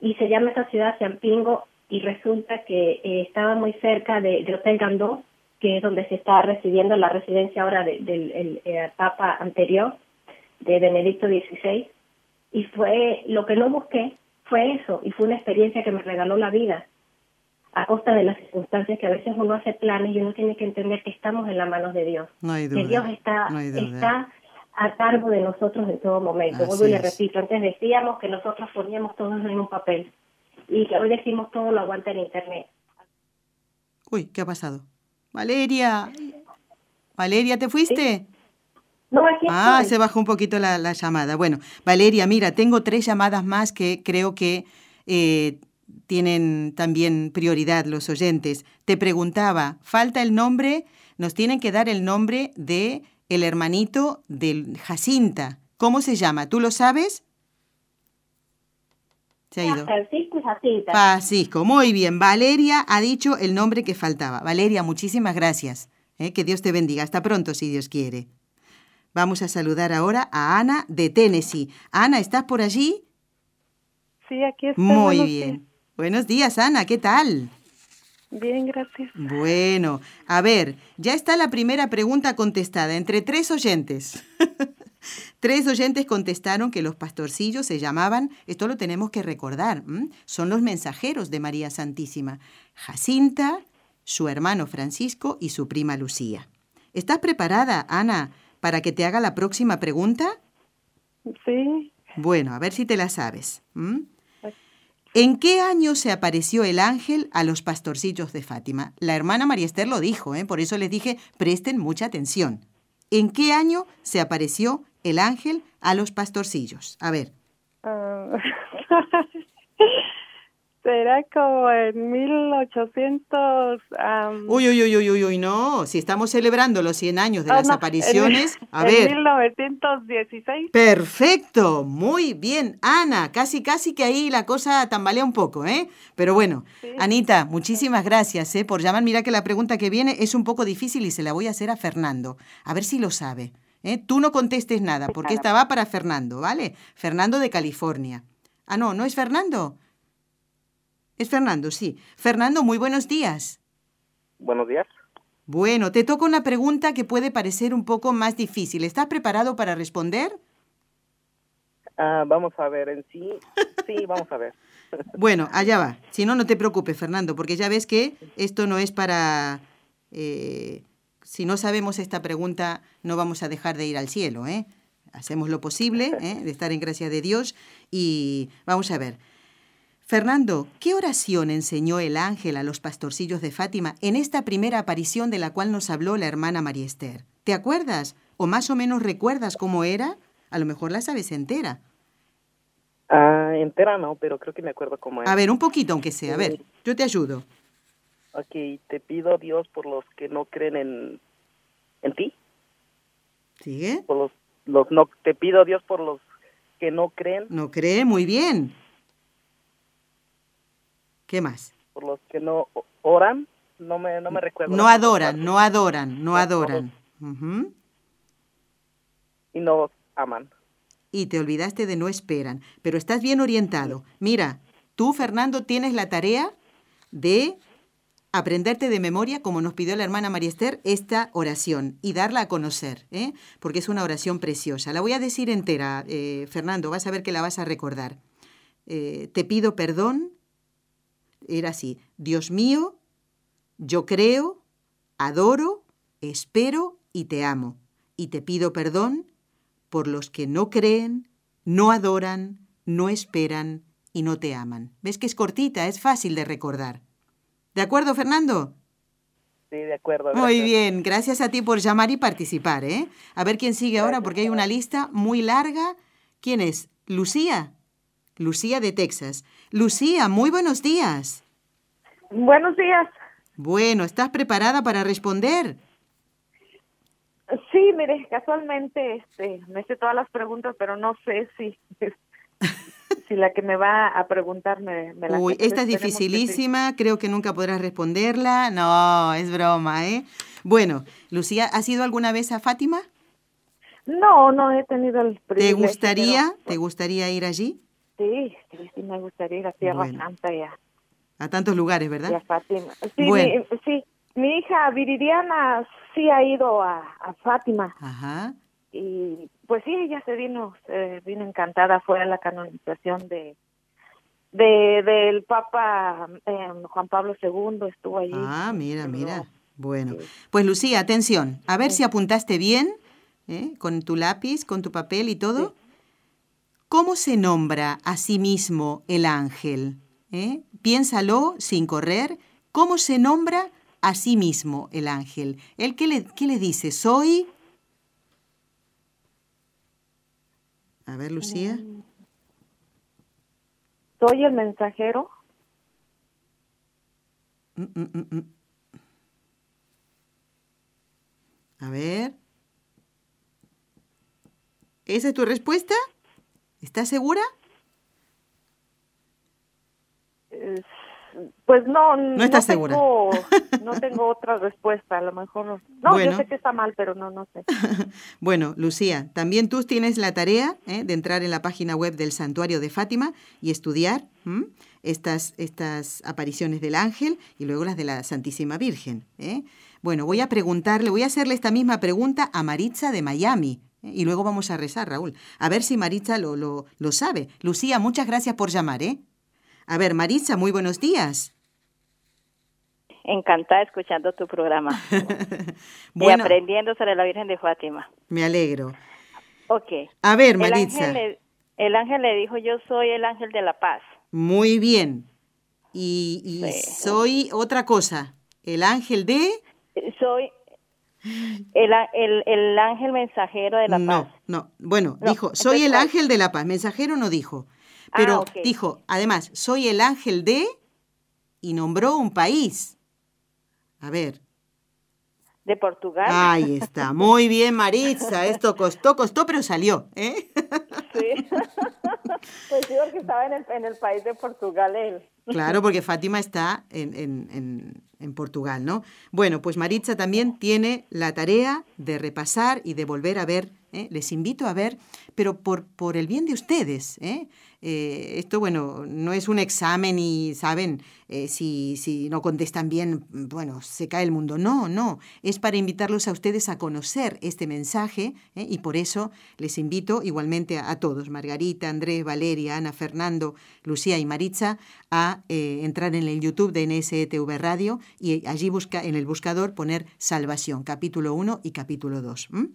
y se llama esa ciudad Champingo y resulta que eh, estaba muy cerca de, Hotel Gandó, que es donde se está residiendo la residencia ahora del eh, Papa anterior, de Benedicto XVI. Y fue lo que no busqué, fue eso, y fue una experiencia que me regaló la vida, a costa de las circunstancias que a veces uno hace planes y uno tiene que entender que estamos en las manos de Dios. Que Dios está, está a cargo de nosotros en todo momento. Vuelvo y le repito, antes decíamos que nosotros poníamos todo en un papel y que hoy decimos todo lo aguanta en Internet. Uy, ¿qué ha pasado? Valeria, Valeria, ¿te fuiste? No, aquí ah, se bajó un poquito la, llamada. Bueno, Valeria, mira, tengo tres llamadas más que creo que eh, tienen también prioridad los oyentes. Te preguntaba, falta el nombre, nos tienen que dar el nombre de el hermanito de Jacinta. ¿Cómo se llama? ¿Tú lo sabes? Se ha ido. Francisco y Jacinta. Francisco, muy bien. Valeria ha dicho el nombre que faltaba. Valeria, muchísimas gracias. ¿eh? Que Dios te bendiga. Hasta pronto, si Dios quiere. Vamos a saludar ahora a Ana de Tennessee. Ana, ¿estás por allí? Sí, aquí estoy. Muy bien. Buenos días, Ana. ¿Qué tal? Bien, gracias. Bueno, a ver, ya está la primera pregunta contestada entre tres oyentes. tres oyentes contestaron que los pastorcillos se llamaban, esto lo tenemos que recordar, son los mensajeros de María Santísima, Jacinta, su hermano Francisco y su prima Lucía. ¿Estás preparada, Ana, para que te haga la próxima pregunta? Sí. Bueno, a ver si te la sabes. ¿En qué año se apareció el ángel a los pastorcillos de Fátima? La hermana María Esther lo dijo, ¿eh? por eso les dije, presten mucha atención. ¿En qué año se apareció el ángel a los pastorcillos? A ver. Ah, Será como en 1800... Uy, uy, uy, uy, uy, no. Si estamos celebrando los 100 años de ah, las apariciones, a en ver. 1916. Perfecto, muy bien. Ana, casi, casi que ahí la cosa tambalea un poco, ¿eh? Pero bueno, Anita, muchísimas gracias ¿eh? por llamar. Mira que la pregunta que viene es un poco difícil y se la voy a hacer a Fernando. A ver si lo sabe. ¿eh? Tú no contestes nada, porque esta va para Fernando, ¿vale? Fernando de California. Ah, no, ¿no es Fernando? Es Fernando, sí. Fernando, muy buenos días. Buenos días. Bueno, te toca una pregunta que puede parecer un poco más difícil. ¿Estás preparado para responder? Ah, vamos a ver, en sí, sí, vamos a ver. bueno, allá va. Si no, no te preocupes, Fernando, porque ya ves que esto no es para... Eh, si no sabemos esta pregunta, no vamos a dejar de ir al cielo, ¿eh? Hacemos lo posible, ¿eh? de estar en gracia de Dios y vamos a ver. Fernando, ¿qué oración enseñó el ángel a los pastorcillos de Fátima en esta primera aparición de la cual nos habló la hermana María Esther? ¿Te acuerdas? ¿O más o menos recuerdas cómo era? A lo mejor la sabes entera. Ah, entera no, pero creo que me acuerdo cómo era. A ver, un poquito aunque sea. A ver, yo te ayudo. Ok, te pido Dios por los que no creen en, en ti. ¿Sigue? Por los, los no, te pido Dios por los que no creen. No cree, muy bien. ¿Qué más? Por los que no oran, no me, no me recuerdo. No adoran, no adoran, no adoran. Y no aman. Y te olvidaste de no esperan, pero estás bien orientado. Mira, tú, Fernando, tienes la tarea de aprenderte de memoria, como nos pidió la hermana María Esther, esta oración y darla a conocer, ¿eh? porque es una oración preciosa. La voy a decir entera, eh, Fernando, vas a ver que la vas a recordar. Eh, te pido perdón era así, Dios mío, yo creo, adoro, espero y te amo, y te pido perdón por los que no creen, no adoran, no esperan y no te aman. ¿Ves que es cortita, es fácil de recordar? ¿De acuerdo, Fernando? Sí, de acuerdo. Muy bien, gracias a ti por llamar y participar, ¿eh? A ver quién sigue ahora, porque hay una lista muy larga. ¿Quién es? ¿Lucía? Lucía de Texas. Lucía, muy buenos días. Buenos días. Bueno, ¿estás preparada para responder? Sí, mire, casualmente este, me sé todas las preguntas, pero no sé si, si la que me va a preguntar me, la Uy, esta es dificilísima, creo que nunca podrás responderla. No, es broma, ¿eh? Bueno, Lucía, ¿has ido alguna vez a Fátima? No, no he tenido el privilegio. ¿Te gustaría, ¿te gustaría ir allí? Sí, sí, me gustaría ir a Tierra Santa ya. A tantos lugares, ¿verdad? Y a Fátima. Sí, bueno. sí. Mi hija Viridiana sí ha ido a, a Fátima. Ajá. Y pues sí, ella se vino, se vino encantada. Fue a la canonización de, de del Papa eh, Juan Pablo II, estuvo allí. Ah, mira, mira. Bueno, pues Lucía, atención, a ver si apuntaste bien, ¿eh? con tu lápiz, con tu papel y todo. ¿Cómo se nombra a sí mismo el ángel? ¿Eh? Piénsalo sin correr. ¿Cómo se nombra a sí mismo el ángel? ¿El qué le, qué le dice? Soy... A ver, Lucía. Soy el mensajero. Mm, mm, mm, mm. A ver. ¿Esa es tu respuesta? ¿Estás segura? Pues no, No estás tengo, no tengo otra respuesta, a lo mejor no. No, Bueno. yo sé que está mal, pero no, no sé. Bueno, Lucía, también tú tienes la tarea ¿eh? de entrar en la página web del Santuario de Fátima y estudiar ¿m? estas, estas apariciones del ángel y luego las de la Santísima Virgen. ¿eh? Bueno, voy a preguntarle, voy a hacerle esta misma pregunta a Maritza de Miami. Y luego vamos a rezar, Raúl. A ver si Maritza lo, lo, lo sabe. Lucía, muchas gracias por llamar, ¿eh? A ver, Maritza, muy buenos días. Encantada escuchando tu programa Bueno. y aprendiendo sobre la Virgen de Fátima. Me alegro. Ok. A ver, El Maritza. ángel, le, el ángel le dijo, yo soy el ángel de la paz. Muy bien. Y, y soy otra cosa. El ángel de... Soy el, el, el ángel mensajero de la paz. no. Bueno, No, dijo, soy entonces, el ángel de la paz. Mensajero no dijo. Pero Ah, ok. dijo, además, soy el ángel de... Y nombró un país. A ver. De Portugal. Ahí está. Muy bien, Maritza. Esto costó, costó, pero salió. ¿eh? Sí. pues sí, porque estaba en el, en el país de Portugal él. Claro, porque Fátima está en, en- en- en Portugal, ¿no? Bueno, pues Maritza también tiene la tarea de repasar y de volver a ver. ¿eh? Les invito a ver, pero por, por el bien de ustedes. ¿eh? Eh, esto, bueno, no es un examen y, ¿saben? Eh, si, si no contestan bien, bueno, se cae el mundo. No, no. Es para invitarlos a ustedes a conocer este mensaje ¿eh? y por eso les invito igualmente a, todos, Margarita, Andrés, Valeria, Ana, Fernando, Lucía y Maritza, a entrar en el YouTube de NSETV Radio y allí busca, en el buscador poner Salvación, capítulo 1 y capítulo 2. ¿m?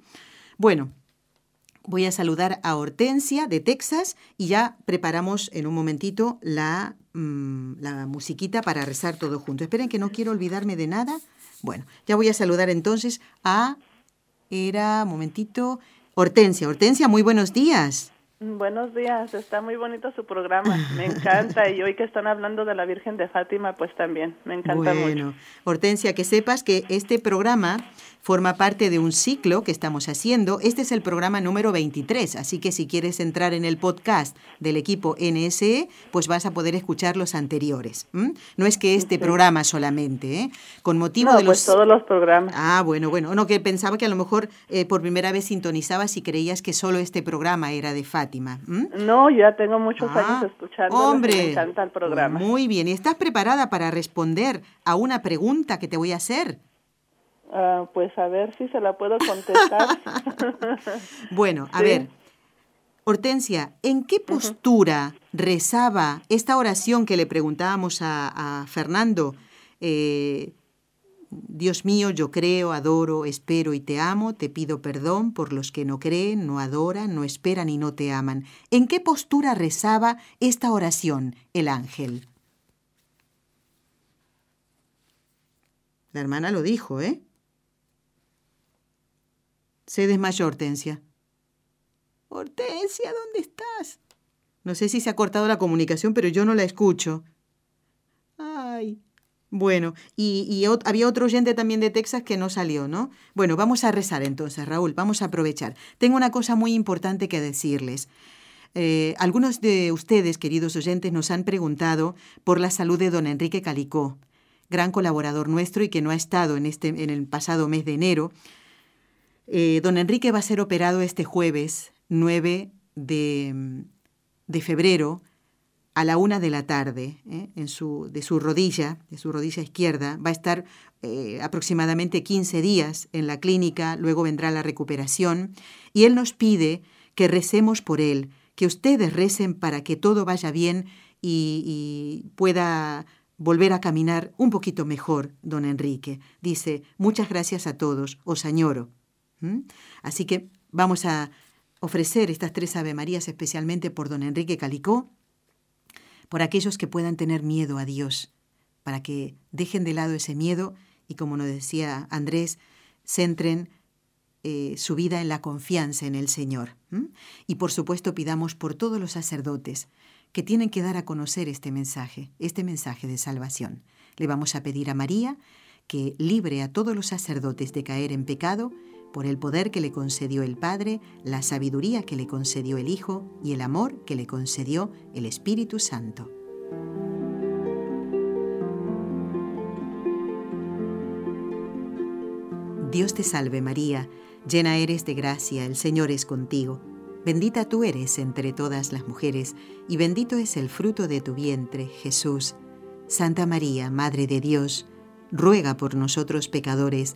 Bueno, Voy a saludar a Hortensia de Texas y ya preparamos en un momentito la, mm, la musiquita para rezar todo junto. Esperen que no quiero olvidarme de nada. Bueno, ya voy a saludar entonces a... Era, momentito, Hortensia. Hortensia, muy buenos días. Buenos días, está muy bonito su programa, me encanta y hoy que están hablando de la Virgen de Fátima, pues también, me encanta mucho. Bueno, Hortensia, que sepas que este programa forma parte de un ciclo que estamos haciendo. Este es el programa número 23, así que si quieres entrar en el podcast del equipo NSE, pues vas a poder escuchar los anteriores. ¿m? No es que este programa solamente, ¿eh? Con motivo No, de los... pues todos los programas. Ah, bueno, bueno. No, que pensaba que a lo mejor eh, por primera vez sintonizabas y creías que solo este programa era de Fátima. ¿M? No, ya tengo muchos Ah, años escuchando. Hombre, me encanta el programa. Muy bien. ¿Y estás preparada para responder a una pregunta que te voy a hacer? Ah, pues a ver si se la puedo contestar. Bueno, a Sí. ver. Hortensia, ¿en qué postura rezaba esta oración que le preguntábamos a, a Fernando? Eh, Dios mío, yo creo, adoro, espero y te amo, te pido perdón por los que no creen, no adoran, no esperan y no te aman. ¿En qué postura rezaba esta oración el ángel? La hermana lo dijo, ¿eh? Se desmayó Hortensia. Hortensia, ¿dónde estás? No sé si se ha cortado la comunicación, pero yo no la escucho. Bueno, y, y había otro oyente también de Texas que no salió, ¿no? Bueno, vamos a rezar entonces, Raúl, vamos a aprovechar. Tengo una cosa muy importante que decirles. Eh, algunos de ustedes, queridos oyentes, nos han preguntado por la salud de don Enrique Calicó, gran colaborador nuestro y que no ha estado en, este, en el pasado mes de enero. Eh, don Enrique va a ser operado este jueves 9 de, de febrero a la una de la tarde, ¿eh? en su, de su rodilla, de su rodilla izquierda. Va a estar eh, aproximadamente 15 días en la clínica, luego vendrá la recuperación. Y él nos pide que recemos por él, que ustedes recen para que todo vaya bien y, pueda volver a caminar un poquito mejor, don Enrique. Dice, muchas gracias a todos, os añoro. Así que vamos a ofrecer estas tres Ave Marías especialmente por don Enrique Calicó, por aquellos que puedan tener miedo a Dios, para que dejen de lado ese miedo y, como nos decía Andrés, centren eh, su vida en la confianza en el Señor. Y por supuesto pidamos por todos los sacerdotes que tienen que dar a conocer este mensaje, este mensaje de salvación. Le vamos a pedir a María que libre a todos los sacerdotes de caer en pecado por el poder que le concedió el Padre, la sabiduría que le concedió el Hijo y el amor que le concedió el Espíritu Santo. Dios te salve María, llena eres de gracia, el Señor es contigo. Bendita tú eres entre todas las mujeres, y bendito es el fruto de tu vientre, Jesús. Santa María, Madre de Dios, ruega por nosotros pecadores,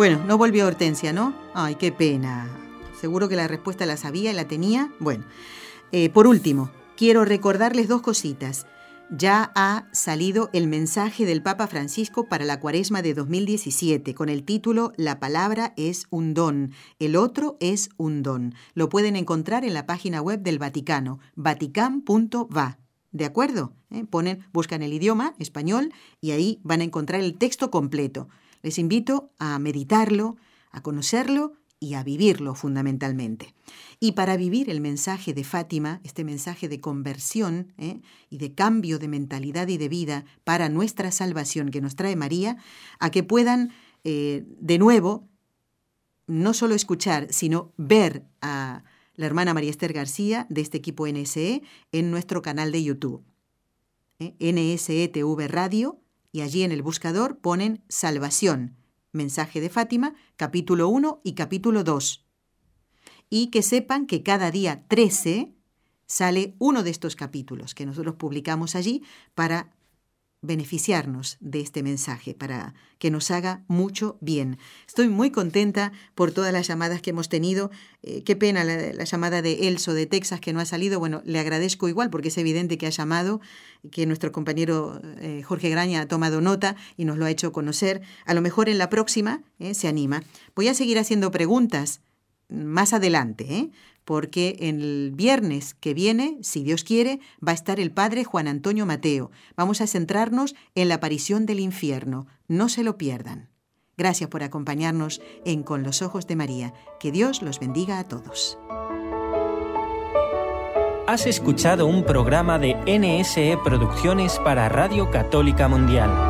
Bueno, no volvió Hortensia, ¿no? Ay, qué pena. Seguro que la respuesta la sabía y la tenía. Bueno, eh, por último, quiero recordarles dos cositas. Ya ha salido el mensaje del Papa Francisco para la cuaresma de 2017 con el título La palabra es un don, el otro es un don. Lo pueden encontrar en la página web del Vaticano, vatican.va. ¿De acuerdo? ¿Eh? Ponen, buscan el idioma español y ahí van a encontrar el texto completo. Les invito a meditarlo, a conocerlo y a vivirlo fundamentalmente. Y para vivir el mensaje de Fátima, este mensaje de conversión ¿eh? y de cambio de mentalidad y de vida para nuestra salvación que nos trae María, a que puedan eh, de nuevo no solo escuchar, sino ver a la hermana María Esther García de este equipo NSE en nuestro canal de YouTube. ¿eh? NSE TV Radio y allí en el buscador ponen Salvación, mensaje de Fátima, capítulo 1 y capítulo 2. Y que sepan que cada día 13 sale uno de estos capítulos que nosotros publicamos allí para beneficiarnos de este mensaje, para que nos haga mucho bien. Estoy muy contenta por todas las llamadas que hemos tenido. Eh, qué pena la, llamada de Elso de Texas que no ha salido. Bueno, le agradezco igual porque es evidente que ha llamado, que nuestro compañero eh, Jorge Graña ha tomado nota y nos lo ha hecho conocer. A lo mejor en la próxima eh, se anima. Voy a seguir haciendo preguntas más adelante, porque el viernes que viene, si Dios quiere, va a estar el Padre Juan Antonio Mateo. Vamos a centrarnos en la aparición del infierno. No se lo pierdan. Gracias por acompañarnos en Con los Ojos de María. Que Dios los bendiga a todos. Has escuchado un programa de NSE Producciones para Radio Católica Mundial.